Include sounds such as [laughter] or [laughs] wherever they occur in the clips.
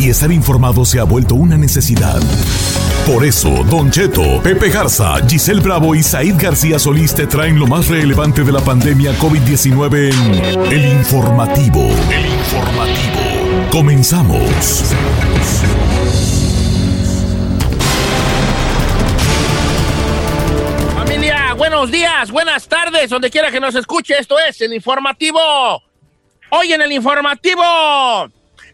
Y estar informado se ha vuelto una necesidad. Por eso, Don Cheto, Pepe Garza, Giselle Bravo y Said García Solís te traen lo más relevante de la pandemia COVID-19 en El Informativo. El Informativo. Comenzamos. Familia, buenos días, buenas tardes, donde quiera que nos escuche. Esto es el informativo. Hoy en el informativo,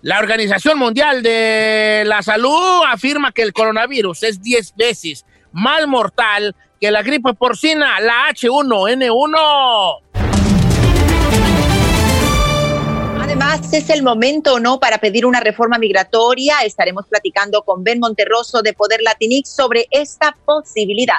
la Organización Mundial de la Salud afirma que el coronavirus es 10 veces más mortal que la gripe porcina, la H1N1. Además, es el momento, ¿no?, para pedir una reforma migratoria. Estaremos platicando con Ben Monterroso de Poder Latinix sobre esta posibilidad.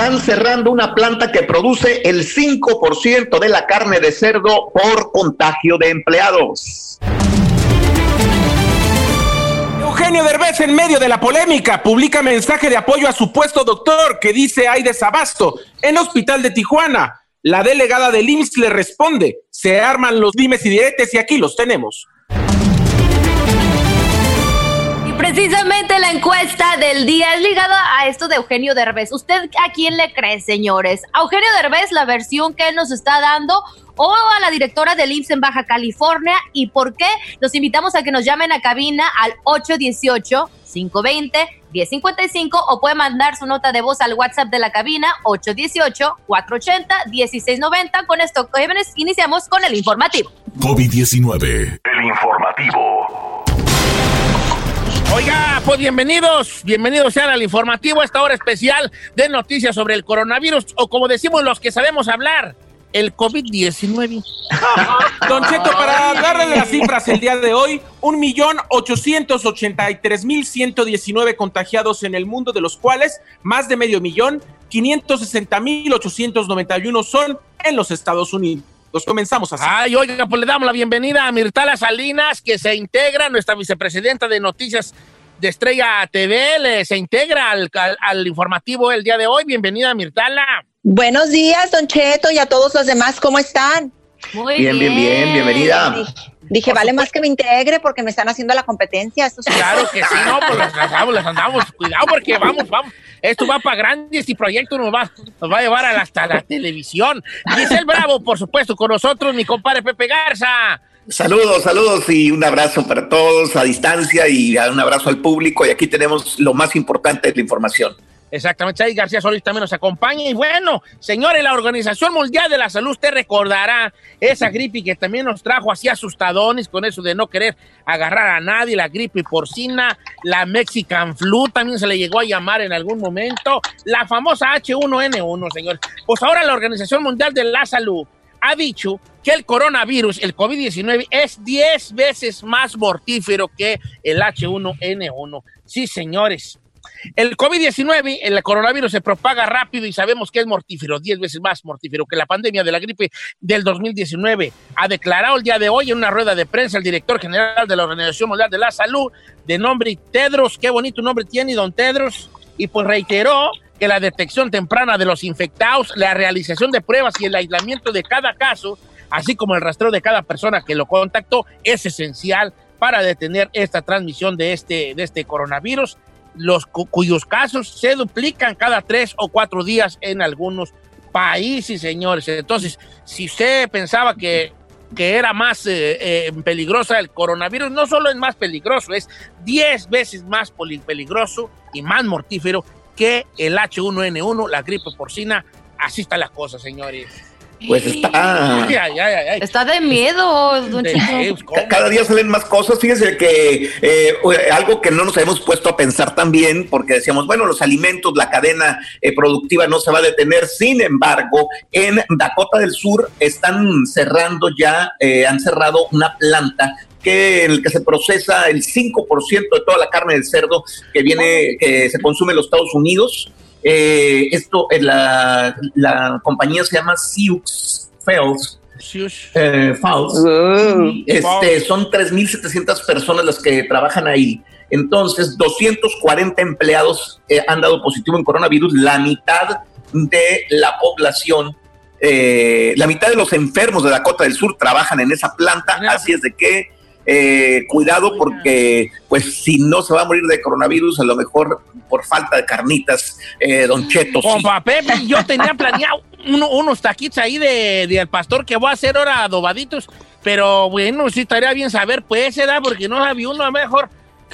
Están cerrando una planta que produce el 5% de la carne de cerdo por contagio de empleados. Eugenio Derbez, en medio de la polémica, publica mensaje de apoyo a supuesto doctor que dice hay desabasto en Hospital de Tijuana. La delegada del IMSS le responde, se arman los dimes y diretes y aquí los tenemos. Precisamente la encuesta del día es ligada a esto de Eugenio Derbez. ¿Usted a quién le cree, señores? ¿A Eugenio Derbez la versión que él nos está dando o a la directora del IMSS en Baja California? ¿Y por qué? Los invitamos a que nos llamen a cabina al 818-520-1055 o puede mandar su nota de voz al WhatsApp de la cabina 818-480-1690. Con esto, jóvenes, iniciamos con el informativo. COVID-19. El informativo. Oiga, pues bienvenidos, bienvenidos sean al informativo a esta hora especial de noticias sobre el coronavirus o como decimos los que sabemos hablar, el COVID-19. [laughs] Don Cheto, para darle las cifras el día de hoy, 1.883.119 contagiados en el mundo, de los cuales más de medio millón, 560.891 son en los Estados Unidos. Los comenzamos así. Ay, oiga, pues le damos la bienvenida a Mirtala Salinas, que se integra, nuestra vicepresidenta de Noticias de Estrella TV, le, se integra al, al, al informativo el día de hoy. Bienvenida, Mirtala. Buenos días, Don Cheto, y a todos los demás, ¿cómo están? Muy Bien, bien, bien, bienvenida. Dije, vale más que me integre porque me están haciendo la competencia. Claro que sí, no, pues les andamos, les andamos. Cuidado porque vamos, vamos. Esto va para grandes y proyectos nos va, nos va a llevar hasta la televisión. Giselle Bravo, por supuesto, con nosotros, mi compadre Pepe Garza. Saludos, saludos y un abrazo para todos a distancia y un abrazo al público. Y aquí tenemos lo más importante de la información. Exactamente, Chay García Solís también nos acompaña. Y bueno, señores, la Organización Mundial de la Salud, usted recordará esa gripe que también nos trajo así asustadones con eso de no querer agarrar a nadie, la gripe porcina, la Mexican flu también se le llegó a llamar en algún momento, la famosa H1N1, señores. Pues ahora la Organización Mundial de la Salud ha dicho que el coronavirus, el COVID-19, es 10 veces más mortífero que el H1N1. Sí, señores. El COVID-19, el coronavirus se propaga rápido y sabemos que es mortífero, 10 veces más mortífero que la pandemia de la gripe del 2019. Ha declarado el día de hoy en una rueda de prensa el director general de la Organización Mundial de la Salud, de nombre Tedros, qué bonito nombre tiene, don Tedros, y pues reiteró que la detección temprana de los infectados, la realización de pruebas y el aislamiento de cada caso, así como el rastreo de cada persona que lo contactó, es esencial para detener esta transmisión de este, de este coronavirus los cu- cuyos casos se duplican cada tres o cuatro días en algunos países, señores. Entonces, si usted pensaba que, que era más eh, eh, peligrosa el coronavirus, no solo es más peligroso, es 10 veces más peligroso y más mortífero que el H1N1, la gripe porcina. Así está la cosa, señores. Pues está. Ay, ay, ay, ay. Está de miedo, Cada día salen más cosas. Fíjense que eh, algo que no nos habíamos puesto a pensar también, porque decíamos, bueno, los alimentos, la cadena eh, productiva no se va a detener. Sin embargo, en Dakota del Sur están cerrando ya, eh, han cerrado una planta que en el que se procesa el 5% de toda la carne de cerdo que viene, que se consume en los Estados Unidos. Eh, esto, eh, la, la compañía se llama Sioux Fells, eh, Falls. Y, Este, son 3.700 personas las que trabajan ahí. Entonces, 240 empleados eh, han dado positivo en coronavirus. La mitad de la población, eh, la mitad de los enfermos de Dakota del Sur trabajan en esa planta. Así es de que eh, cuidado porque, pues, si no se va a morir de coronavirus, a lo mejor por falta de carnitas, eh, Don Cheto. sí. Compa Pepe, yo tenía planeado uno- unos taquitos ahí de, de pastor que voy a hacer ahora adobaditos, pero bueno, sí estaría bien saber, pues, ¿verdad? Porque no sabía uno, a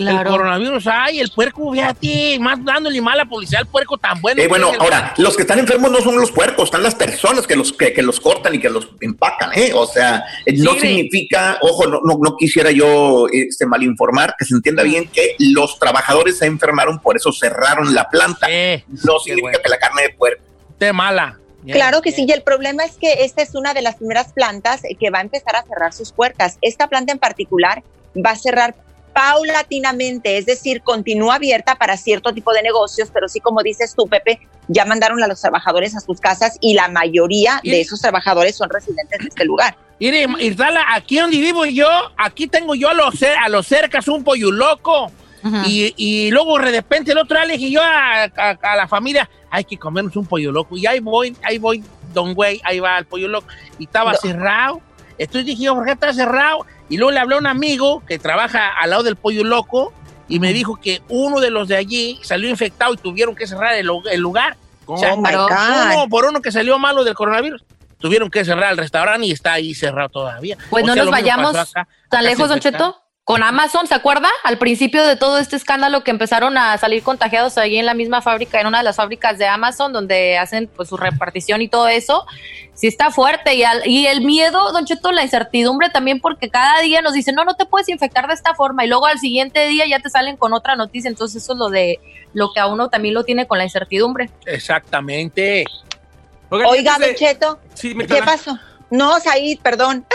mejor el Claro. coronavirus, ay, el puerco, fíjate, más dándole mala publicidad al puerco tan bueno. Eh, bueno, el- ahora, los que están enfermos no son los puercos, están las personas que los, que, que los cortan y que los empacan, ¿eh? O sea, eh, no Sí, significa, ojo, no, no, no quisiera yo este, malinformar, que se entienda bien que los trabajadores se enfermaron, por eso cerraron la planta. Eh, no significa bueno. que la carne de puerco. Esté mala. Bien, Claro que bien. sí, y el problema es que esta es una de las primeras plantas que va a empezar a cerrar sus puertas. Esta planta en particular va a cerrar paulatinamente, es decir, continúa abierta para cierto tipo de negocios, pero sí, como dices tú, Pepe, ya mandaron a los trabajadores a sus casas y la mayoría Y- de esos trabajadores son residentes de este lugar. Mire, Irdala, aquí donde vivo yo, aquí tengo yo a los, a los cercas un pollo loco. Y, y luego de repente el otro le dije yo a, a- a la familia, hay que comernos un pollo loco. Y ahí voy, ahí voy, don güey, ahí va el pollo loco. Y estaba No. cerrado. Entonces dije yo, ¿por qué está cerrado? Y luego le hablé a un amigo que trabaja al lado del pollo loco y me dijo que uno de los de allí salió infectado y tuvieron que cerrar el, lu- el lugar. O sea, Oh my Pero God. uno por uno que salió malo del coronavirus. Tuvieron que cerrar el restaurante y está ahí cerrado todavía. Pues O no sea, nos vayamos acá. tan Acá lejos, Don. Cheto. Con Amazon, ¿se acuerda? Al principio de todo este escándalo que empezaron a salir contagiados ahí en la misma fábrica, en una de las fábricas de Amazon, donde hacen pues su repartición y todo eso, sí está fuerte. Y, al- y el miedo, Don Cheto, la incertidumbre también, porque cada día nos dicen, no, no te puedes infectar de esta forma, y luego al siguiente día ya te salen con otra noticia. Entonces, eso es lo de lo que a uno también lo tiene con la incertidumbre. Exactamente. Oiga, Don Cheto, Sí, me- ¿qué pasó? No, Said, perdón.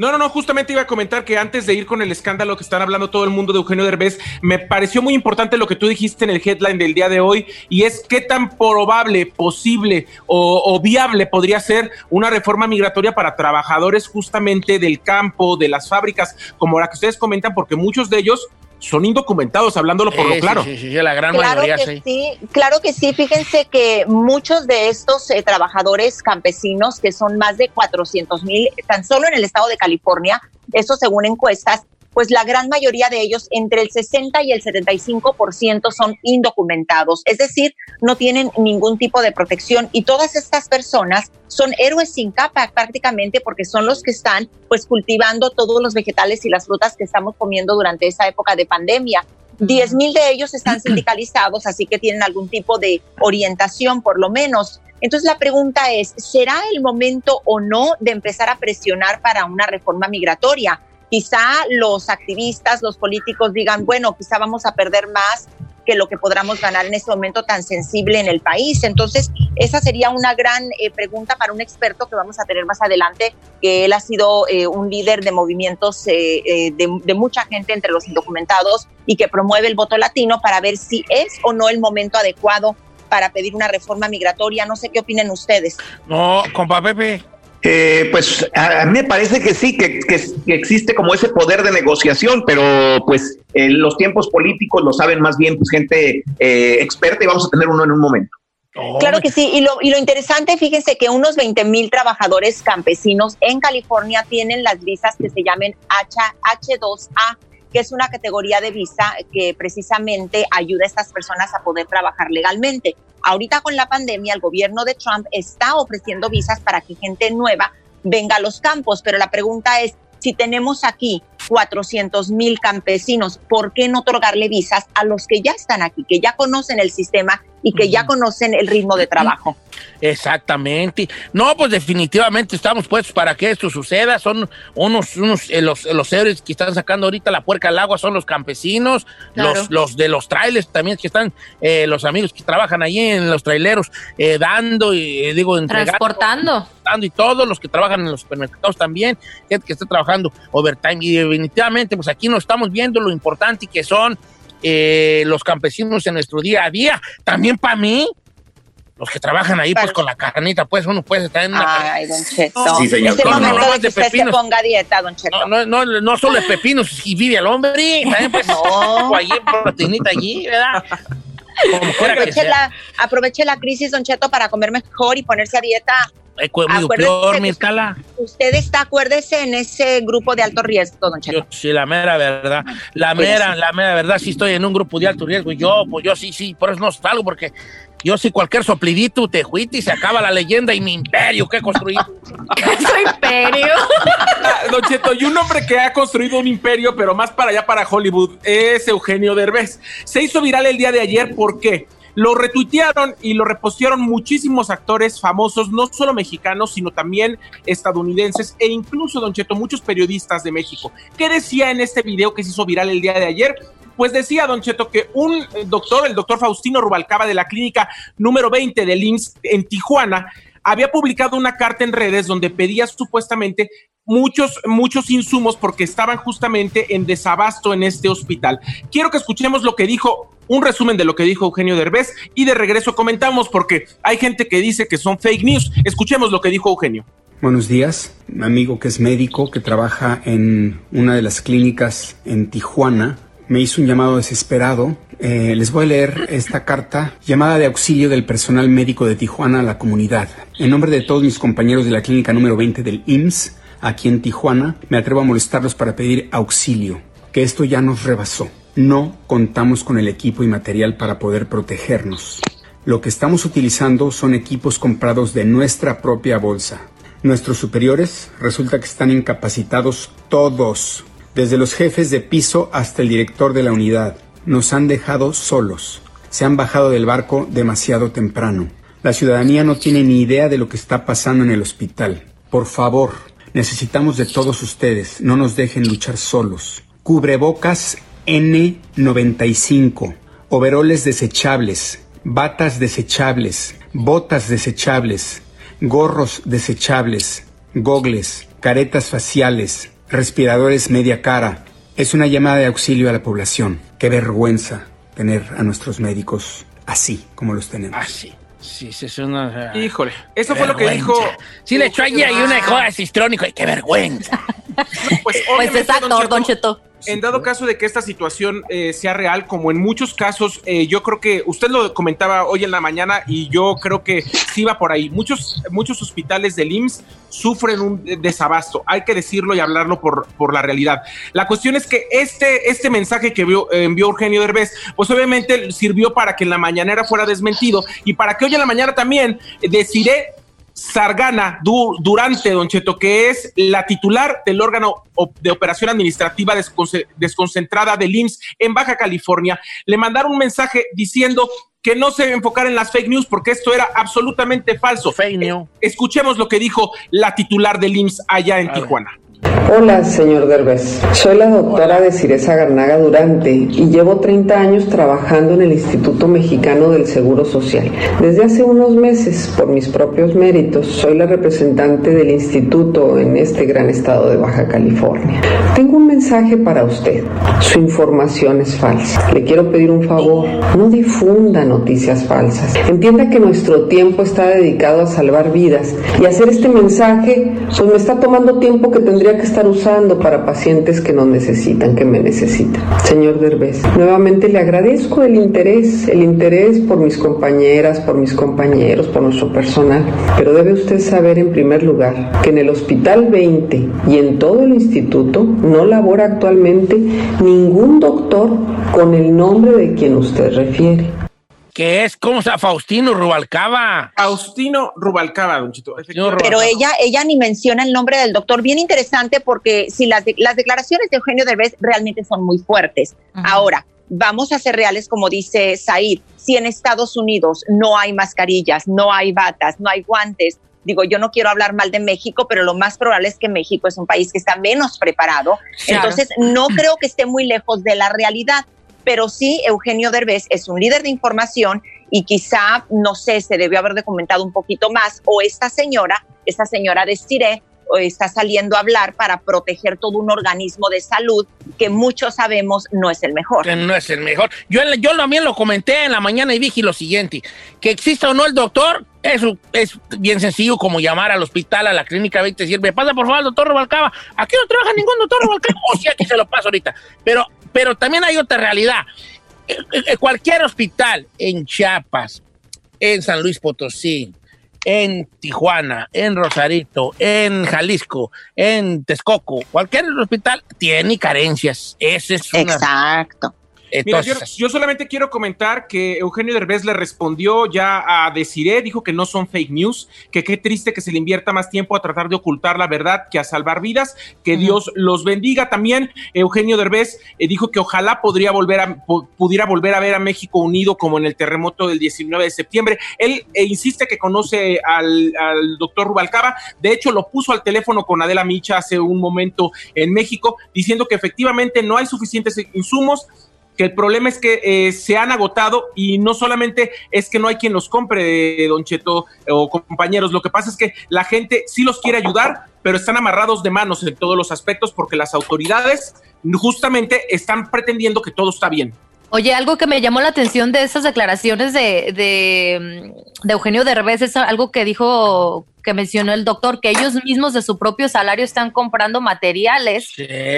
No, no, no, justamente iba a comentar que antes de ir con el escándalo que están hablando todo el mundo de Eugenio Derbez, me pareció muy importante lo que tú dijiste en el headline del día de hoy, y es qué tan probable, posible o, o viable podría ser una reforma migratoria para trabajadores justamente del campo, de las fábricas, como la que ustedes comentan, porque muchos de ellos son indocumentados, hablándolo por Eh, lo claro. Sí, sí, sí, la gran Claro mayoría que sí. sí, claro que sí. Fíjense que muchos de estos eh, trabajadores campesinos, que son más de 400 mil, tan solo en el estado de California, eso según encuestas, pues la gran mayoría de ellos, entre el 60 y el 75% son indocumentados, es decir, no tienen ningún tipo de protección y todas estas personas son héroes sin capa prácticamente porque son los que están pues cultivando todos los vegetales y las frutas que estamos comiendo durante esa época de pandemia. 10 mil de ellos están [clears throat] sindicalizados, así que tienen algún tipo de orientación por lo menos. Entonces la pregunta es, ¿será el momento o no de empezar a presionar para una reforma migratoria? Quizá los activistas, los políticos digan, bueno, quizá vamos a perder más que lo que podamos ganar en este momento tan sensible en el país. Entonces, esa sería una gran eh, pregunta para un experto que vamos a tener más adelante, que él ha sido eh, un líder de movimientos eh, eh, de, de mucha gente entre los indocumentados y que promueve el voto latino para ver si es o no el momento adecuado para pedir una reforma migratoria. No sé qué opinen ustedes. No, compa Pepe. Eh, pues a, a mí me parece que sí, que, que- que existe como ese poder de negociación, pero pues eh, los tiempos políticos lo saben más bien pues gente eh, experta y vamos a tener uno en un momento. Oh, Claro que sí, y lo, y lo interesante, fíjense que unos 20 mil trabajadores campesinos en California tienen las visas que se llamen H, H2A, que es una categoría de visa que precisamente ayuda a estas personas a poder trabajar legalmente. Ahorita con la pandemia, el gobierno de Trump está ofreciendo visas para que gente nueva venga a los campos, pero la pregunta es, si tenemos aquí 400 mil campesinos, ¿por qué no otorgarle visas a los que ya están aquí, que ya conocen el sistema y que ya conocen el ritmo de trabajo? Exactamente. No, pues definitivamente estamos puestos para que esto suceda. Son unos, unos eh, los, los héroes que están sacando ahorita la puerca al agua son los campesinos, los, los de los trailers también que están, eh, los amigos que trabajan allí en los traileros, eh, dando y digo, entregando. Transportando. Y todos los que trabajan en los supermercados también, gente que está trabajando overtime. Y definitivamente, pues aquí nos estamos viendo lo importante que son los campesinos en nuestro día a día. También para mí, los que trabajan ahí, pues con la carnita, pues uno puede estar en una. Ay, don Cheto. Sí, señor. Es el No, no, momento no, de de que usted se pepinos. ponga dieta, don Cheto. No, no, no, no solo de pepinos y vive el hombre, también pues [laughs] No. allí, proteinita allí, ¿verdad? Aproveche la, aproveche la crisis, don Cheto, para comer mejor y ponerse a dieta. Peor, mi escala. Usted está, acuérdese, en ese grupo de alto riesgo, don Cheto. Yo, sí, la mera verdad. La Pues mera, la mera verdad, sí estoy en un grupo de alto riesgo. Y yo, pues yo sí, sí, por eso no salgo, porque yo sí cualquier soplidito te juite y se acaba la leyenda y mi imperio que he construido. [laughs] Imperio. Ah, Don Cheto, y un hombre que ha construido un imperio, pero más para allá, para Hollywood, es Eugenio Derbez. Se hizo viral el día de ayer, ¿por qué? Lo retuitearon y lo repostearon muchísimos actores famosos, no solo mexicanos, sino también estadounidenses e incluso, Don Cheto, muchos periodistas de México. ¿Qué decía en este video que se hizo viral el día de ayer? Pues decía Don Cheto que un doctor, el doctor Faustino Rubalcaba de la clínica número 20 del IMSS en Tijuana, había publicado una carta en redes donde pedía supuestamente muchos, muchos insumos porque estaban justamente en desabasto en este hospital. Quiero que escuchemos lo que dijo, un resumen de lo que dijo Eugenio Derbez y de regreso comentamos porque hay gente que dice que son fake news. Escuchemos lo que dijo Eugenio. Buenos días, mi amigo que es médico, que trabaja en una de las clínicas en Tijuana, me hizo un llamado desesperado. Eh, les voy a leer esta carta, llamada de auxilio del personal médico de Tijuana a la comunidad. En nombre de todos mis compañeros de la clínica número 20 del IMSS, aquí en Tijuana, me atrevo a molestarlos para pedir auxilio, que esto ya nos rebasó. No contamos con el equipo y material para poder protegernos. Lo que estamos utilizando son equipos comprados de nuestra propia bolsa. Nuestros superiores resulta que están incapacitados todos, desde los jefes de piso hasta el director de la unidad. Nos han dejado solos. Se han bajado del barco demasiado temprano. La ciudadanía no tiene ni idea de lo que está pasando en el hospital. Por favor, necesitamos de todos ustedes. No nos dejen luchar solos. Cubrebocas N95, overoles desechables, batas desechables, botas desechables, gorros desechables, gogles, caretas faciales, respiradores media cara. Es una llamada de auxilio a la población. Qué vergüenza tener a nuestros médicos así como los tenemos. Así. Sí, sí, es una. Híjole, eso fue lo que dijo. Sí, le echó allí ahí una joda cistrónico. ¡Qué vergüenza! [laughs] Pues, Pues obviamente, exacto, Don Cheto, Don Cheto. En dado caso de que esta situación eh, sea real, como en muchos casos, eh, yo creo que usted lo comentaba hoy en la mañana y yo creo que sí va por ahí. Muchos, muchos hospitales del IMSS sufren un desabasto, hay que decirlo y hablarlo por, por la realidad. La cuestión es que este, este mensaje que vio- eh, envió Eugenio Derbez, pues obviamente sirvió para que en la mañanera fuera desmentido y para que hoy en la mañana también eh, deciré Sargana Du- Durante, Don Cheto, que es la titular del órgano de operación administrativa desconce- desconcentrada del IMSS en Baja California, le mandaron un mensaje diciendo que no se enfocara en las fake news porque esto era absolutamente falso. Fake news. Escuchemos lo que dijo la titular del IMSS allá en Tijuana. Hola, señor Derbez. Soy la doctora Desiresa Garnaga Durante y llevo 30 años trabajando en el Instituto Mexicano del Seguro Social. Desde hace unos meses, por mis propios méritos, soy la representante del instituto en este gran estado de Baja California. Tengo un mensaje para usted. Su información es falsa. Le quiero pedir un favor. No difunda noticias falsas. Entienda que nuestro tiempo está dedicado a salvar vidas y hacer este mensaje pues me está tomando tiempo que tendría que estar usando para pacientes que no necesitan, que me necesitan. Señor Derbez, nuevamente le agradezco el interés, el interés por mis compañeras, por mis compañeros, por nuestro personal, pero debe usted saber en primer lugar que en el Hospital 20 y en todo el instituto no labora actualmente ningún doctor con el nombre de quien usted refiere que es, ¿cómo se llama? Faustino Rubalcaba. Faustino Rubalcaba, don Chito. Pero ella, ella ni menciona el nombre del doctor. Bien interesante porque si las, las declaraciones de Eugenio Derbez realmente son muy fuertes. Ahora, vamos a ser reales, como dice Said. Si en Estados Unidos no hay mascarillas, no hay batas, no hay guantes, digo, yo no quiero hablar mal de México, pero lo más probable es que México es un país que está menos preparado. Entonces, no creo que esté muy lejos de la realidad pero sí Eugenio Derbez es un líder de información y quizá, no sé, se debió haber documentado un poquito más, o esta señora, esta señora de Cire, está saliendo a hablar para proteger todo un organismo de salud que muchos sabemos no es el mejor. No es el mejor. Yo, también lo comenté en la mañana y dije lo siguiente, que exista o no el doctor, es bien sencillo como llamar al hospital, a la clínica 20 y decir, me pasa por favor al doctor Robalcaba. Aquí no trabaja ningún doctor Robalcaba. o sea, aquí se lo paso ahorita. Pero pero también hay otra realidad. Eh, eh, cualquier hospital en Chiapas, en San Luis Potosí, en Tijuana, en Rosarito, en Jalisco, en Texcoco, cualquier hospital tiene carencias. Ese es una... Exacto. Mira, yo, solamente quiero comentar que Eugenio Derbez le respondió ya a Desiree, dijo que no son fake news, que qué triste que se le invierta más tiempo a tratar de ocultar la verdad que a salvar vidas, que Dios los bendiga. También Eugenio Derbez eh, dijo que ojalá podría volver a, pudiera volver a ver a México unido como en el terremoto del 19 de septiembre. Él eh, insiste que conoce al, al doctor Rubalcaba, de hecho lo puso al teléfono con Adela Micha hace un momento en México, diciendo que efectivamente no hay suficientes insumos que el problema es que eh, se han agotado y no solamente es que no hay quien los compre, Don Cheto o compañeros, lo que pasa es que la gente sí los quiere ayudar, pero están amarrados de manos en todos los aspectos porque las autoridades justamente están pretendiendo que todo está bien. Oye, algo que me llamó la atención de esas declaraciones de, de, de Eugenio Derbez es algo que dijo que mencionó el doctor, que ellos mismos de su propio salario están comprando materiales,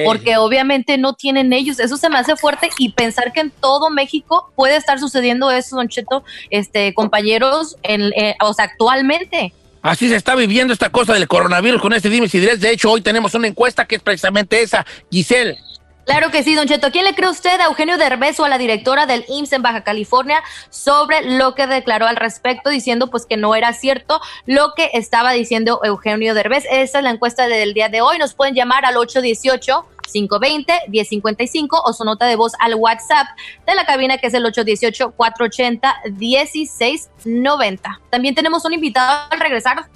porque obviamente no tienen ellos. Eso se me hace fuerte y pensar que en todo México puede estar sucediendo eso, Don Cheto, este, compañeros, en, eh, o sea, actualmente. Así se está viviendo esta cosa del coronavirus con este dime si De hecho, hoy tenemos una encuesta que es precisamente esa. Giselle, Claro que sí, don Cheto. ¿Quién le cree usted a Eugenio Derbez o a la directora del IMSS en Baja California sobre lo que declaró al respecto, diciendo pues que no era cierto lo que estaba diciendo Eugenio Derbez? Esta es la encuesta del día de hoy. Nos pueden llamar al 818 520-1055 o su nota de voz al WhatsApp de la cabina que es el 818-480-1690. También tenemos un invitado al regresar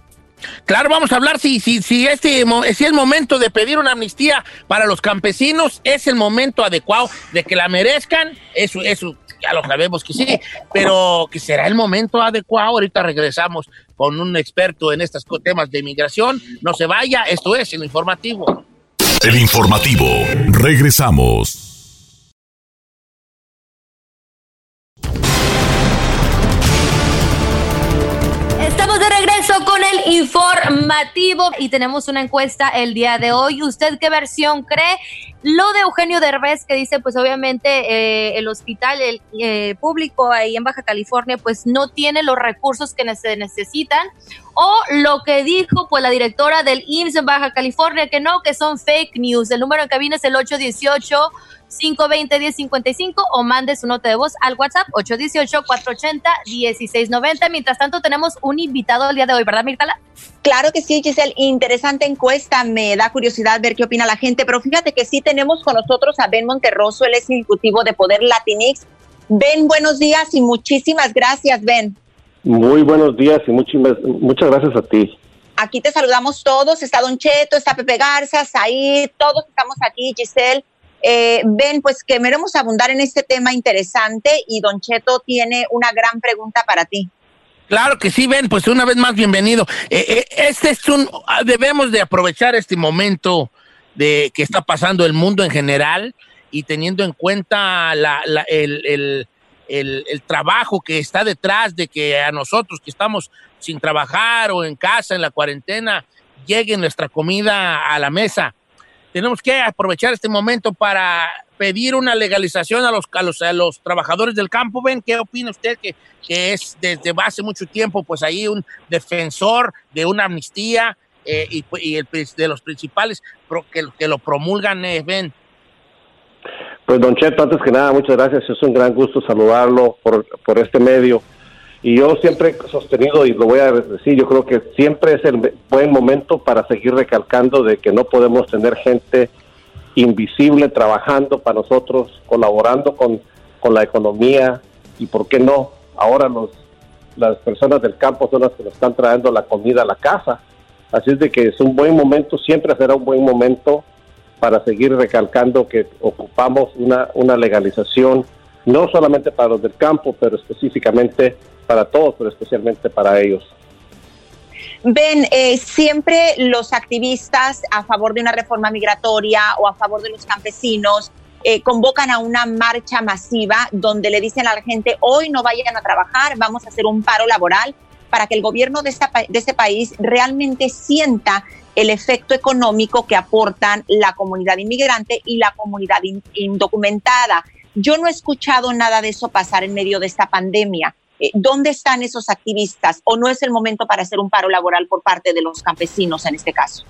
Claro, vamos a hablar si, si, si, este, si es momento de pedir una amnistía para los campesinos, es el momento adecuado de que la merezcan, eso, eso ya lo sabemos que sí, pero que será el momento adecuado. Ahorita regresamos con un experto en estos temas de inmigración. No se vaya, esto es el informativo. El informativo, regresamos. Informativo y tenemos una encuesta el día de hoy. ¿Usted qué versión cree? Lo de Eugenio Derbez que dice, pues obviamente eh, el hospital el, eh, público ahí en Baja California pues no tiene los recursos que se necesitan. O lo que dijo pues la directora del IMSS en Baja California que no, que son fake news. El número en cabina es el 818 520-1055 o mande su nota de voz al WhatsApp 818-480-1690. Mientras tanto, tenemos un invitado el día de hoy, ¿verdad, Mirtala? Claro que sí, Giselle. Interesante encuesta. Me da curiosidad ver qué opina la gente, pero fíjate que sí tenemos con nosotros a Ben Monterroso, el es ejecutivo de Poder Latinix. Ben, buenos días y muchísimas gracias, Ben. Muy buenos días y muchas, muchas gracias a ti. Aquí te saludamos todos. Está Don Cheto, está Pepe Garza, Said, todos estamos aquí, Giselle. Eh, ben, pues queremos abundar en este tema interesante y Don Cheto tiene una gran pregunta para ti. Claro que sí, Ben, pues una vez más bienvenido. Eh, eh, este es un, ah, debemos de aprovechar este momento de que está pasando el mundo en general y teniendo en cuenta el, el, trabajo que está detrás de que a nosotros que estamos sin trabajar o en casa en la cuarentena llegue nuestra comida a la mesa. Tenemos que aprovechar este momento para pedir una legalización a los, a los, a los trabajadores del campo. ¿Ven qué opina usted que, que es desde hace mucho tiempo pues ahí un defensor de una amnistía eh, y, y el, de los principales que, que, lo promulgan, eh, ven? Pues don Cheto, antes que nada, muchas gracias. Es un gran gusto saludarlo por, por este medio. Y yo siempre he sostenido, y lo voy a decir, yo creo que siempre es el buen momento para seguir recalcando de que no podemos tener gente invisible trabajando para nosotros, colaborando con, con la economía y, ¿por qué no? Ahora los, las personas del campo son las que nos están trayendo la comida a la casa. Así es de que es un buen momento, siempre será un buen momento para seguir recalcando que ocupamos una, una legalización, no solamente para los del campo, pero específicamente para todos, pero especialmente para ellos. Ven, eh, siempre los activistas a favor de una reforma migratoria o a favor de los campesinos eh, convocan a una marcha masiva donde le dicen a la gente, hoy no vayan a trabajar, vamos a hacer un paro laboral para que el gobierno de, esta, de este país realmente sienta el efecto económico que aportan la comunidad inmigrante y la comunidad in, indocumentada. Yo no he escuchado nada de eso pasar en medio de esta pandemia. Eh, ¿Dónde están esos activistas? ¿O no es el momento para hacer un paro laboral por parte de los campesinos en este caso?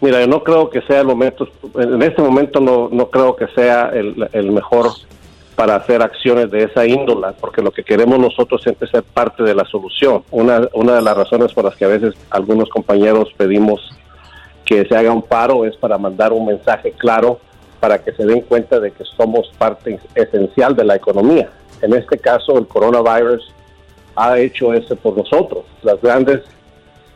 Mira, yo no creo que sea el momento, en este momento no, no creo que sea el, mejor para hacer acciones de esa índola, porque lo que queremos nosotros siempre es ser parte de la solución. Una, una de las razones por las que a veces algunos compañeros pedimos que se haga un paro es para mandar un mensaje claro para que se den cuenta de que somos parte esencial de la economía. En este caso, el coronavirus ha hecho eso por nosotros. Las grandes,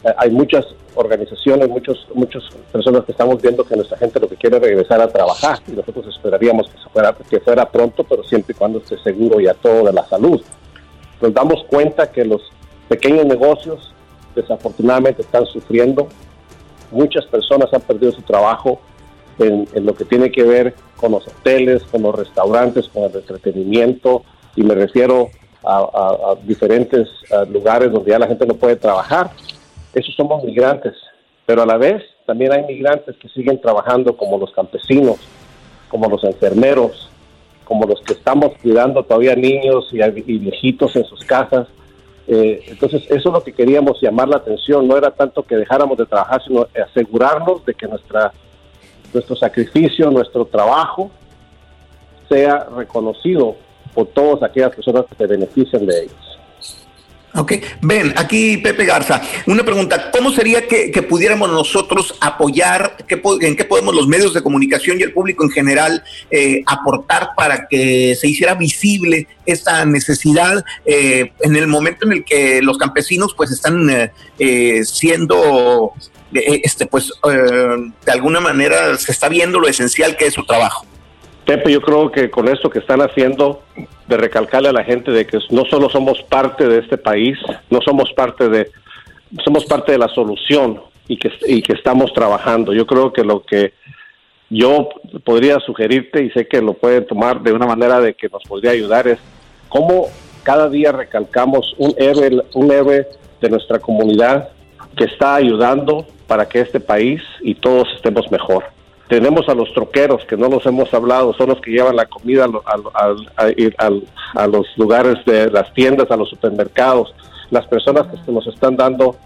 eh, hay muchas organizaciones, muchos, muchas personas que estamos viendo que nuestra gente lo que quiere es regresar a trabajar y nosotros esperaríamos que fuera, que fuera pronto, pero siempre y cuando esté seguro y a todo de la salud. Nos damos cuenta que los pequeños negocios desafortunadamente están sufriendo. Muchas personas han perdido su trabajo en, en lo que tiene que ver con los hoteles, con los restaurantes, con el entretenimiento, y me refiero a, a, a diferentes a lugares donde ya la gente no puede trabajar esos somos migrantes, pero a la vez también hay migrantes que siguen trabajando como los campesinos, como los enfermeros, como los que estamos cuidando todavía niños y, y viejitos en sus casas. Eh, entonces, eso es lo que queríamos llamar la atención, no era tanto que dejáramos de trabajar, sino asegurarnos de que nuestra, nuestro sacrificio, nuestro trabajo sea reconocido por todas aquellas personas que se benefician de ellos. Ok, ven, aquí Pepe Garza, una pregunta, ¿cómo sería que, que pudiéramos nosotros apoyar, qué, en qué podemos los medios de comunicación y el público en general eh, aportar para que se hiciera visible esta necesidad eh, en el momento en el que los campesinos pues están eh, siendo, este pues de alguna manera se está viendo lo esencial que es su trabajo? Pepe, yo creo que con esto que están haciendo, de recalcarle a la gente de que no solo somos parte de este país, no somos parte de, somos parte de la solución y que, y que estamos trabajando. Yo creo que lo que yo podría sugerirte, y sé que lo pueden tomar de una manera de que nos podría ayudar, es cómo cada día recalcamos un héroe, un héroe de nuestra comunidad que está ayudando para que este país y todos estemos mejor. Tenemos a los troqueros, que no los hemos hablado, son los que llevan la comida a, los lugares de las tiendas, a los supermercados, las personas que nos están dando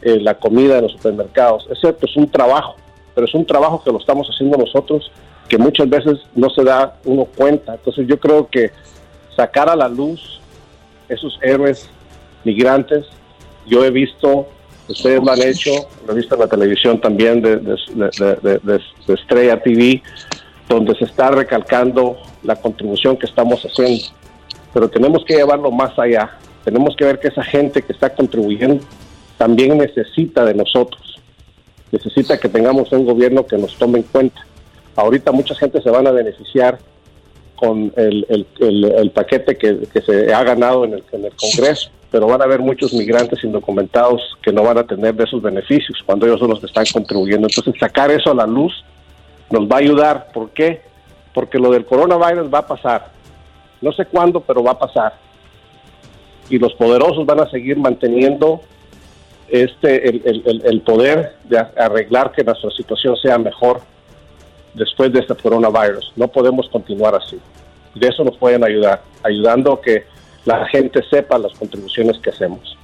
eh, la comida en los supermercados. Ese es un trabajo, pero es un trabajo que lo estamos haciendo nosotros, que muchas veces no se da uno cuenta. Entonces yo creo que sacar a la luz esos héroes migrantes, yo he visto Ustedes lo han hecho, lo he visto en la televisión también de, de, de, Estrella TV, donde se está recalcando la contribución que estamos haciendo. Pero tenemos que llevarlo más allá. Tenemos que ver que esa gente que está contribuyendo también necesita de nosotros. Necesita que tengamos un gobierno que nos tome en cuenta. Ahorita mucha gente se van a beneficiar con el, el, el, el paquete que, que, se ha ganado en el, en el Congreso pero van a haber muchos migrantes indocumentados que no van a tener de esos beneficios cuando ellos son los que están contribuyendo. Entonces, sacar eso a la luz nos va a ayudar. ¿Por qué? Porque lo del coronavirus va a pasar. No sé cuándo, pero va a pasar. Y los poderosos van a seguir manteniendo este el, el- el poder de arreglar que nuestra situación sea mejor después de este coronavirus. No podemos continuar así. De eso nos pueden ayudar, ayudando a que la gente sepa las contribuciones que hacemos.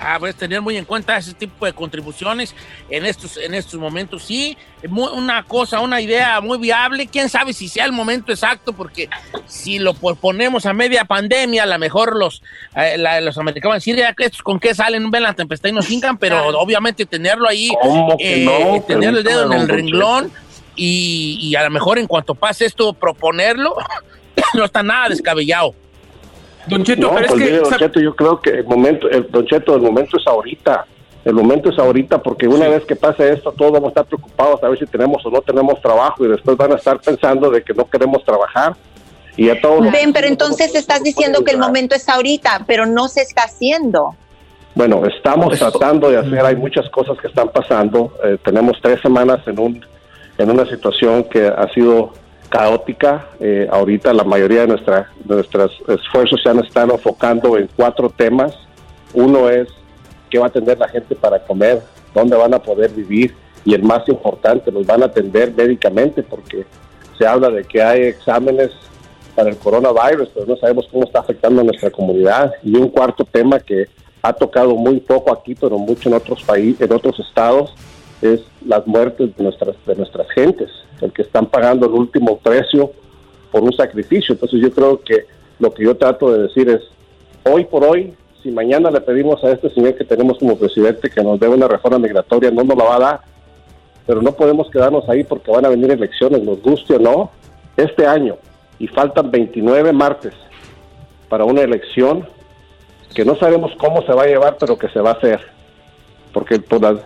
Ah, a tener muy en cuenta ese tipo de contribuciones en estos, en estos momentos. Sí, mu- una cosa, una idea muy viable. Quién sabe si sea el momento exacto, porque si lo po- ponemos a media pandemia, a lo mejor los, eh, la- los americanos van a decir, "Ya que estos con qué salen, ven la tempestad y nos hincan, pero obviamente tenerlo ahí, ¿Cómo que eh, no? tener el dedo en el renglón y, y a lo mejor en cuanto pase esto, proponerlo, [coughs] no está nada descabellado. Don Cheto, No, pero es pues que... don Cheto, yo creo que el momento, el, don Cheto, el momento es ahorita. El momento es ahorita porque una vez que pase esto, todos vamos a estar preocupados a ver si tenemos o no tenemos trabajo y después van a estar pensando de que no queremos trabajar. Y a todos los- Ven, pero entonces estás diciendo que el momento está ahorita, pero no se está haciendo. Bueno, estamos tratando de hacer, hay muchas cosas que están pasando. Eh, tenemos tres semanas en, un, en una situación que ha sido caótica. Eh, ahorita la mayoría de, nuestra, nuestros esfuerzos se han estado enfocando en cuatro temas. Uno es qué va a tener la gente para comer, dónde van a poder vivir y el más importante, los van a atender médicamente porque se habla de que hay exámenes para el coronavirus, pero no sabemos cómo está afectando a nuestra comunidad. Y un cuarto tema que ha tocado muy poco aquí, pero mucho en otros países, en otros estados, es las muertes de nuestras, de nuestras gentes, el que están pagando el último precio por un sacrificio. Entonces yo creo que lo que yo trato de decir es, hoy por hoy, si mañana le pedimos a este señor que tenemos como presidente que nos dé una reforma migratoria, no nos la va a dar, pero no podemos quedarnos ahí porque van a venir elecciones, nos guste o no, este año, y faltan 29 martes para una elección que no sabemos cómo se va a llevar, pero que se va a hacer, porque por las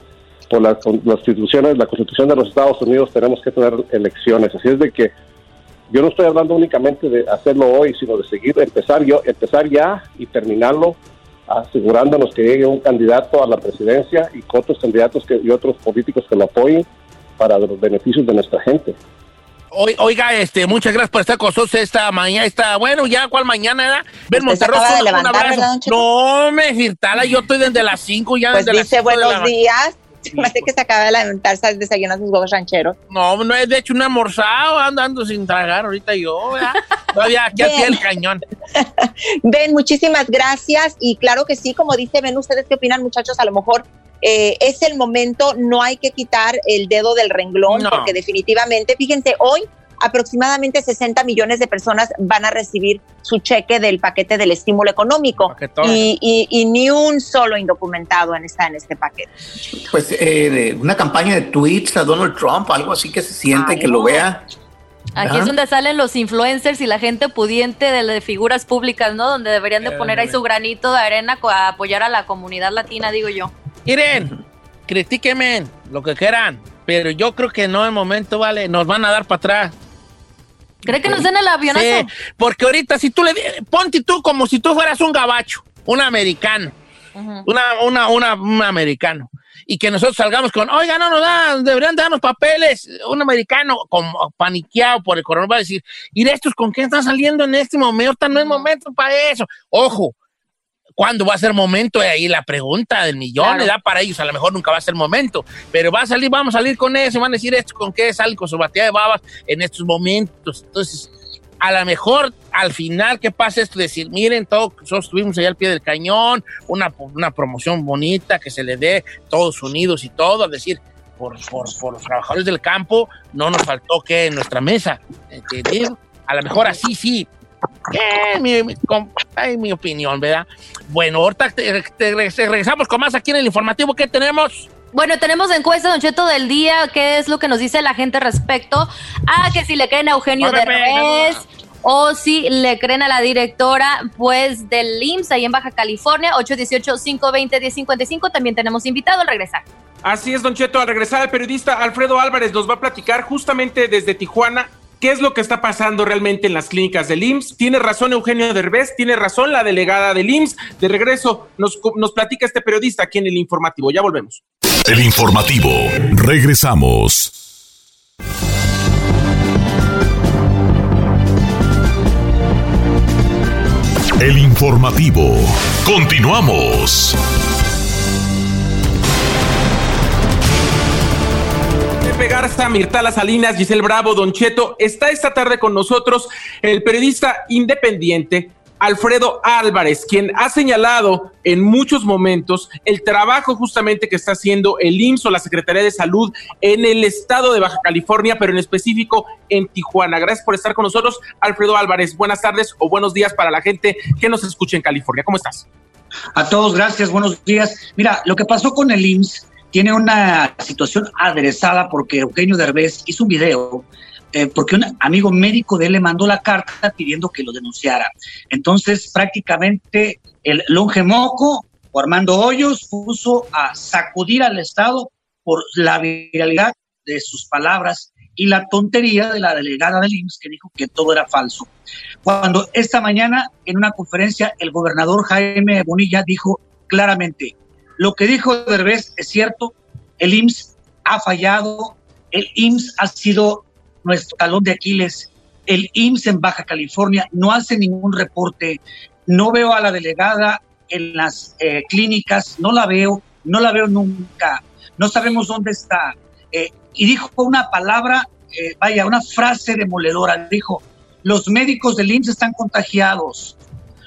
por las constituciones, la constitución de los Estados Unidos tenemos que tener elecciones, así es de que yo no estoy hablando únicamente de hacerlo hoy, sino de seguir, empezar yo, empezar ya y terminarlo asegurándonos que llegue un candidato a la presidencia y otros candidatos que, y otros políticos que lo apoyen para los beneficios de nuestra gente. Oi- Oiga, este, muchas gracias por estar con nosotros esta mañana, esta, bueno, ya cuál mañana se Monterroso. No, me Firtala, yo estoy desde las 5 ya Pues desde las dice cinco de la buenos días. [laughs] Hace que se acaba de levantarse, desayunar sus huevos rancheros. No, no es de hecho un almorzado, andando sin tragar ahorita yo, ¿verdad? Todavía aquí Bien. del cañón. [laughs] Ben, muchísimas gracias. Y claro que sí, como dice Ben, ¿ustedes qué opinan, muchachos? A lo mejor eh, es el momento, no hay que quitar el dedo del renglón, No. porque definitivamente, fíjense, hoy aproximadamente 60 millones de personas van a recibir su cheque del paquete del estímulo económico y, y- y ni un solo indocumentado en- está en este paquete. Pues eh, una campaña de tweets a Donald Trump, algo así que se siente, que lo vea. Aquí Ajá. es donde salen los influencers y la gente pudiente de, de figuras públicas, ¿no? Donde deberían de poner ahí su granito de arena a apoyar a la comunidad latina, digo yo. Miren, critíquenme lo que quieran, pero yo creo que no el momento, vale, nos van a dar para atrás. ¿Cree que nos den el avionazo? Sí, porque ahorita si tú le ponte tú como si tú fueras un gabacho, un americano, una, una, una, un americano, y que nosotros salgamos con, oiga, no nos dan, deberían darnos papeles, un americano como paniqueado por el coronavirus, va a decir, ¿y estos con qué están saliendo en este momento? No es momento para eso. Ojo, ¿Cuándo va a ser momento? Ahí la pregunta del millón, Claro. ¿verdad? Para ellos a lo mejor nunca va a ser momento, pero va a salir, vamos a salir con eso, van a decir esto, con qué salen con su batida de babas en estos momentos. Entonces, a lo mejor al final que pasa esto, decir, miren, todos nosotros estuvimos allá al pie del cañón, una, una promoción bonita que se le dé todos unidos y todo, es decir, por, por, por los trabajadores del campo, no nos faltó que en nuestra mesa. A lo mejor así sí. Eh, mi, mi- ay, mi opinión, ¿verdad? Bueno, ahorita te- te- regresamos con más aquí en el informativo que tenemos. Bueno, tenemos encuesta, Don Cheto, del día. ¿Qué es lo que nos dice la gente respecto a que si le creen a Eugenio Derbez o si le creen a la directora, pues, del IMSS ahí en Baja California, 818-520-1055. También tenemos invitado al regresar. Así es, Don Cheto. Al regresar, el periodista Alfredo Álvarez nos va a platicar justamente desde Tijuana qué es lo que está pasando realmente en las clínicas del IMSS. Tiene razón Eugenio Derbez, tiene razón la delegada del IMSS. De regreso, nos, nos platica este periodista aquí en el informativo. Ya volvemos. El informativo. Regresamos. El informativo. Continuamos. Pepe Garza, Mirtala Salinas, Giselle Bravo, Don Cheto. Está esta tarde con nosotros el periodista independiente Alfredo Álvarez, quien ha señalado en muchos momentos el trabajo justamente que está haciendo el IMSS o la Secretaría de Salud en el estado de Baja California, pero en específico en Tijuana. Gracias por estar con nosotros, Alfredo Álvarez. Buenas tardes o buenos días para la gente que nos escucha en California. ¿Cómo estás? A todos, gracias, buenos días. Mira, lo que pasó con el IMSS tiene una situación aderezada porque Eugenio Derbez hizo un video eh, porque un amigo médico de él le mandó la carta pidiendo que lo denunciara. Entonces, prácticamente el longe moco o Armando Hoyos puso a sacudir al Estado por la viralidad de sus palabras y la tontería de la delegada del IMSS que dijo que todo era falso. Cuando esta mañana en una conferencia el gobernador Jaime Bonilla dijo claramente, lo que dijo Derbez es cierto, el IMSS ha fallado, el IMSS ha sido nuestro talón de Aquiles. El IMSS en Baja California no hace ningún reporte. No veo a la delegada en las eh, clínicas, no la veo, no la veo nunca. No sabemos dónde está. Eh, y dijo una palabra, eh, vaya, una frase demoledora. Dijo, los médicos del IMSS están contagiados.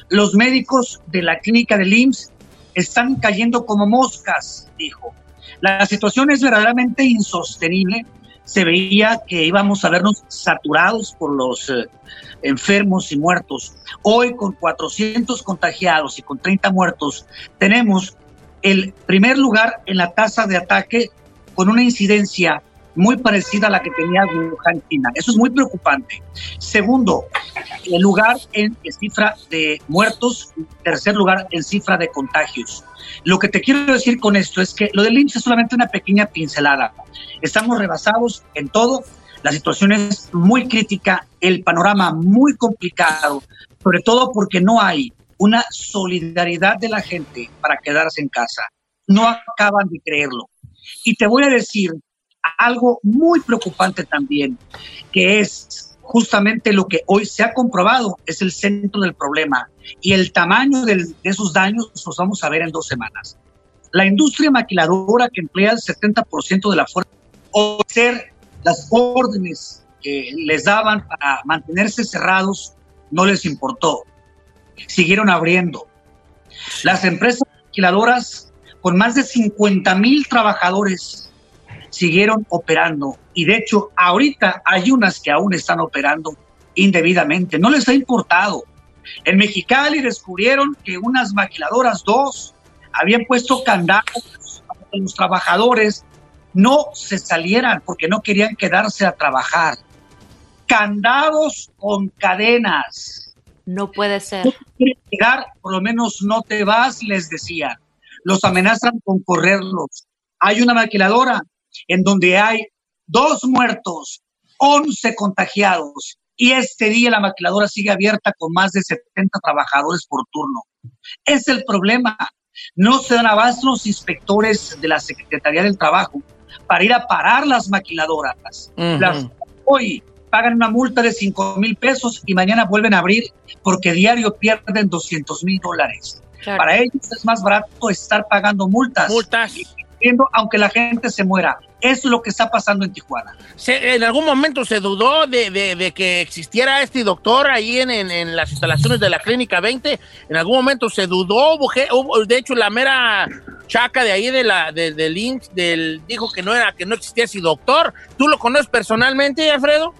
Los médicos de la clínica del IMSS están cayendo como moscas, dijo. La situación es verdaderamente insostenible se veía que íbamos a vernos saturados por los eh, enfermos y muertos. Hoy con 400 contagiados y con 30 muertos tenemos el primer lugar en la tasa de ataque con una incidencia muy parecida a la que tenía Wuhan, China. Eso es muy preocupante. Segundo, el lugar en cifra de muertos. Tercer lugar, en cifra de contagios. Lo que te quiero decir con esto es que lo del IMSS es solamente una pequeña pincelada. Estamos rebasados en todo. La situación es muy crítica, el panorama muy complicado, sobre todo porque no hay una solidaridad de la gente para quedarse en casa. No acaban de creerlo. Y te voy a decir algo muy preocupante también, que es justamente lo que hoy se ha comprobado, es el centro del problema. Y el tamaño de esos daños los vamos a ver en dos semanas. La industria maquiladora que emplea el 70% de la fuerza, ser las órdenes que les daban para mantenerse cerrados, no les importó. Siguieron abriendo. Las empresas maquiladoras con más de 50 mil trabajadores siguieron operando y de hecho ahorita hay unas que aún están operando indebidamente. No les ha importado. En Mexicali descubrieron que unas maquiladoras, dos, habían puesto candados para que los trabajadores no se salieran porque no querían quedarse a trabajar. Candados con cadenas. No puede ser. llegar, por lo menos no te vas, les decían. Los amenazan con correrlos. Hay una maquiladora en donde hay dos muertos, 11 contagiados, y este día la maquiladora sigue abierta con más de 70 trabajadores por turno. Es el problema. No se dan abasto los inspectores de la Secretaría del Trabajo para ir a parar las maquiladoras. hoy pagan una multa de 5 mil pesos y mañana vuelven a abrir porque diario pierden 200 mil dólares. Para ellos es más barato estar pagando multas. Multas aunque la gente se muera. Eso es lo que está pasando en Tijuana. ¿En algún momento se dudó de, que existiera este doctor ahí en, las instalaciones de la Clínica 20? ¿En algún momento se dudó? De hecho, la mera chaca de ahí de la, de, del del, dijo que no, era, que no existía ese doctor. ¿Tú lo conoces personalmente, Alfredo?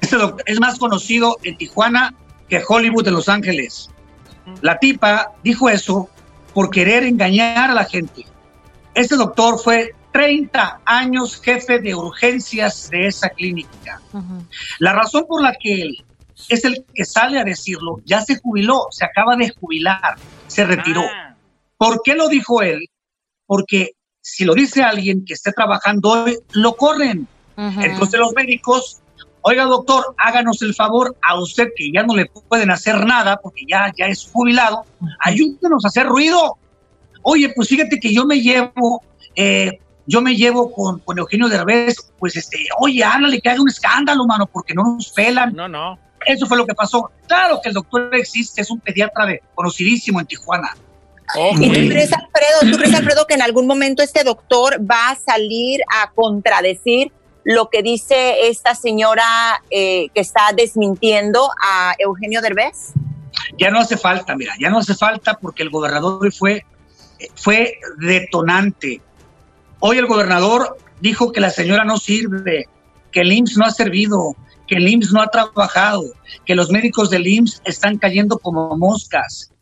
Este doctor es más conocido en Tijuana que Hollywood de Los Ángeles. La tipa dijo eso por querer engañar a la gente. Ese doctor fue 30 años jefe de urgencias de esa clínica. La razón por la que él es el que sale a decirlo, ya se jubiló, se acaba de jubilar, se retiró. Ah. ¿Por qué lo dijo él? Porque si lo dice alguien que esté trabajando hoy, lo corren. Entonces los médicos, oiga doctor, háganos el favor a usted que ya no le pueden hacer nada porque ya, ya es jubilado, ayúdenos a hacer ruido oye, pues fíjate que yo me llevo, eh, yo me llevo con, con Eugenio Derbez, pues este, oye, háblale que haga un escándalo, mano, porque no nos pelan. No, no. Eso fue lo que pasó. Claro que el doctor existe, es un pediatra de, conocidísimo en Tijuana. ¿Y tú crees, Alfredo, tú crees, Alfredo, que en algún momento este doctor va a salir a contradecir lo que dice esta señora eh, que está desmintiendo a Eugenio Derbez? Ya no hace falta, mira, ya no hace falta porque el gobernador fue, fue detonante. Hoy el gobernador dijo que la señora no sirve, que el IMSS no ha servido, que el IMSS no ha trabajado, que los médicos del IMSS están cayendo como moscas.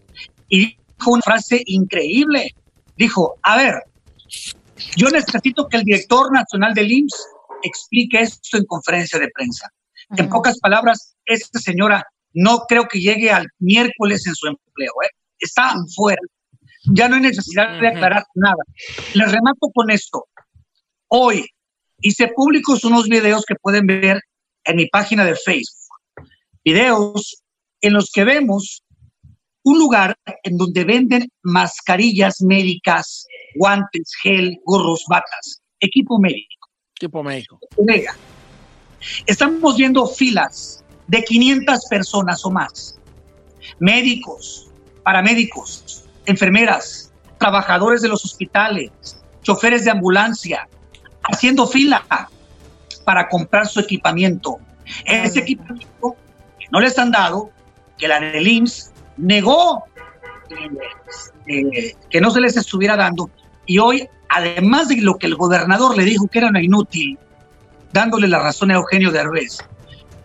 Y dijo una frase increíble. Dijo, a ver, yo necesito que el director nacional del IMSS explique esto en conferencia de prensa. En pocas palabras, esta señora no creo que llegue al miércoles en su empleo. ¿eh? Está fuera. Ya no hay necesidad de aclarar nada. Les remato con esto. Hoy hice públicos unos videos que pueden ver en mi página de Facebook. Videos en los que vemos un lugar en donde venden mascarillas médicas, guantes, gel, gorros, batas, equipo médico. Equipo médico. Estamos viendo filas de 500 personas o más. Médicos, paramédicos, enfermeras, trabajadores de los hospitales, choferes de ambulancia, haciendo fila para comprar su equipamiento. Ese equipamiento que no les han dado, que la del IMSS negó eh, que no se les estuviera dando. Y hoy, además de lo que el gobernador le dijo que era una inútil, dándole la razón a Eugenio Derbez.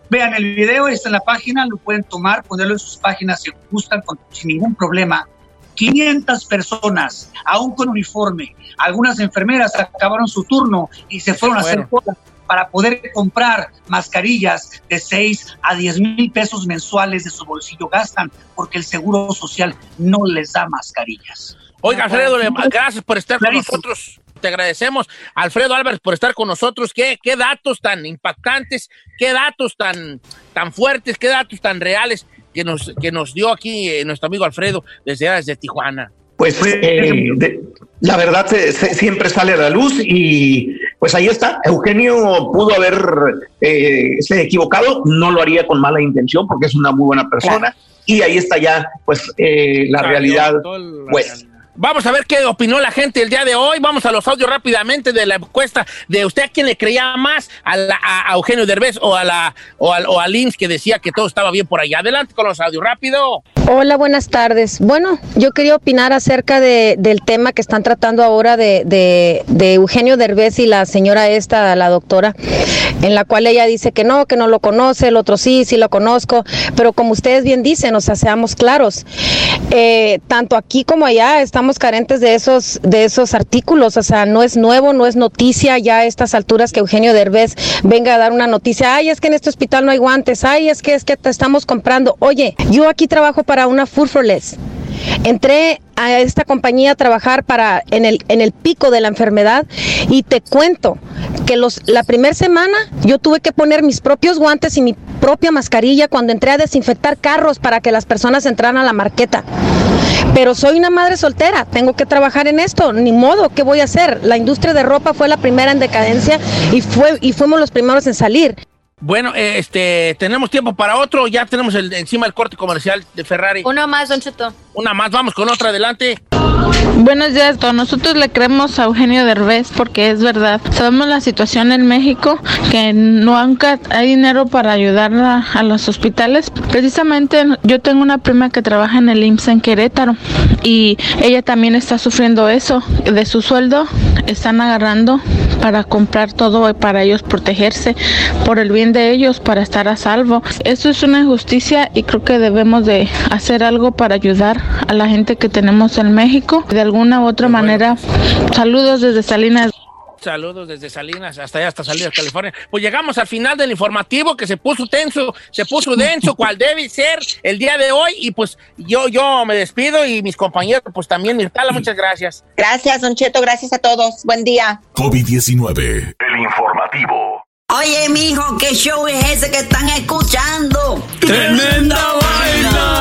Vean el video, está en la página, lo pueden tomar, ponerlo en sus páginas si gustan, sin ningún problema. 500 personas, aún con uniforme. Algunas enfermeras acabaron su turno y se fueron a hacer cola para poder comprar mascarillas de 6 a 10 mil pesos mensuales de su bolsillo. Gastan porque el Seguro Social no les da mascarillas. Oiga, Alfredo, gracias por estar con nosotros. Te agradecemos, Alfredo Álvarez, por estar con nosotros. ¿Qué, qué datos tan impactantes, qué datos tan, tan fuertes, qué datos tan reales que nos, que nos dio aquí eh, nuestro amigo Alfredo desde, desde Tijuana. Pues eh, la verdad siempre sale a la luz y pues ahí está. Eugenio pudo haber eh, se equivocado, no lo haría con mala intención porque es una muy buena persona y ahí está ya pues eh, la realidad. Pues, Vamos a ver qué opinó la gente el día de hoy. Vamos a los audios rápidamente de la encuesta de usted a quién le creía más, a, Eugenio Derbez o a la o, al, o a Lins que decía que todo estaba bien por allá. Adelante con los audios, rápido. Hola, buenas tardes. Bueno, yo quería opinar acerca de, del tema que están tratando ahora de, de, de, Eugenio Derbez y la señora esta, la doctora, en la cual ella dice que no, que no lo conoce, el otro sí, sí lo conozco, pero como ustedes bien dicen, o sea, seamos claros, eh, tanto aquí como allá estamos carentes de esos, de esos artículos, o sea, no es nuevo, no es noticia ya a estas alturas que Eugenio Derbez venga a dar una noticia, ay, es que en este hospital no hay guantes, ay, es que es que te estamos comprando. Oye, yo aquí trabajo para una Furforless. Entré a esta compañía a trabajar para en el, en el pico de la enfermedad y te cuento que los, la primera semana yo tuve que poner mis propios guantes y mi propia mascarilla cuando entré a desinfectar carros para que las personas entraran a la marqueta. Pero soy una madre soltera, tengo que trabajar en esto, ni modo, ¿qué voy a hacer? La industria de ropa fue la primera en decadencia y, fue, y fuimos los primeros en salir. Bueno, este, tenemos tiempo para otro, ya tenemos el, encima el corte comercial de Ferrari. Uno más, Don Cheto. Una más, vamos con otra, adelante. Buenos días, todos. Nosotros le creemos a Eugenio Derbez porque es verdad. Sabemos la situación en México, que nunca hay dinero para ayudar a, los hospitales. Precisamente yo tengo una prima que trabaja en el IMSS en Querétaro y ella también está sufriendo eso. De su sueldo están agarrando para comprar todo para ellos protegerse, por el bien de ellos, para estar a salvo. Esto es una injusticia y creo que debemos de hacer algo para ayudar a la gente que tenemos en México. De alguna u otra manera, saludos desde Salinas. Saludos desde Salinas hasta allá, hasta Salinas, California. Pues llegamos al final del informativo que se puso tenso, se puso denso, cual debe ser el día de hoy. Y pues yo, yo me despido y mis compañeros, pues también, Mirtala, muchas gracias. Gracias, Don Cheto, gracias a todos. Buen día. COVID-19. El informativo. Oye, mijo, ¿qué show es ese que están escuchando? ¡Tremenda, vaina!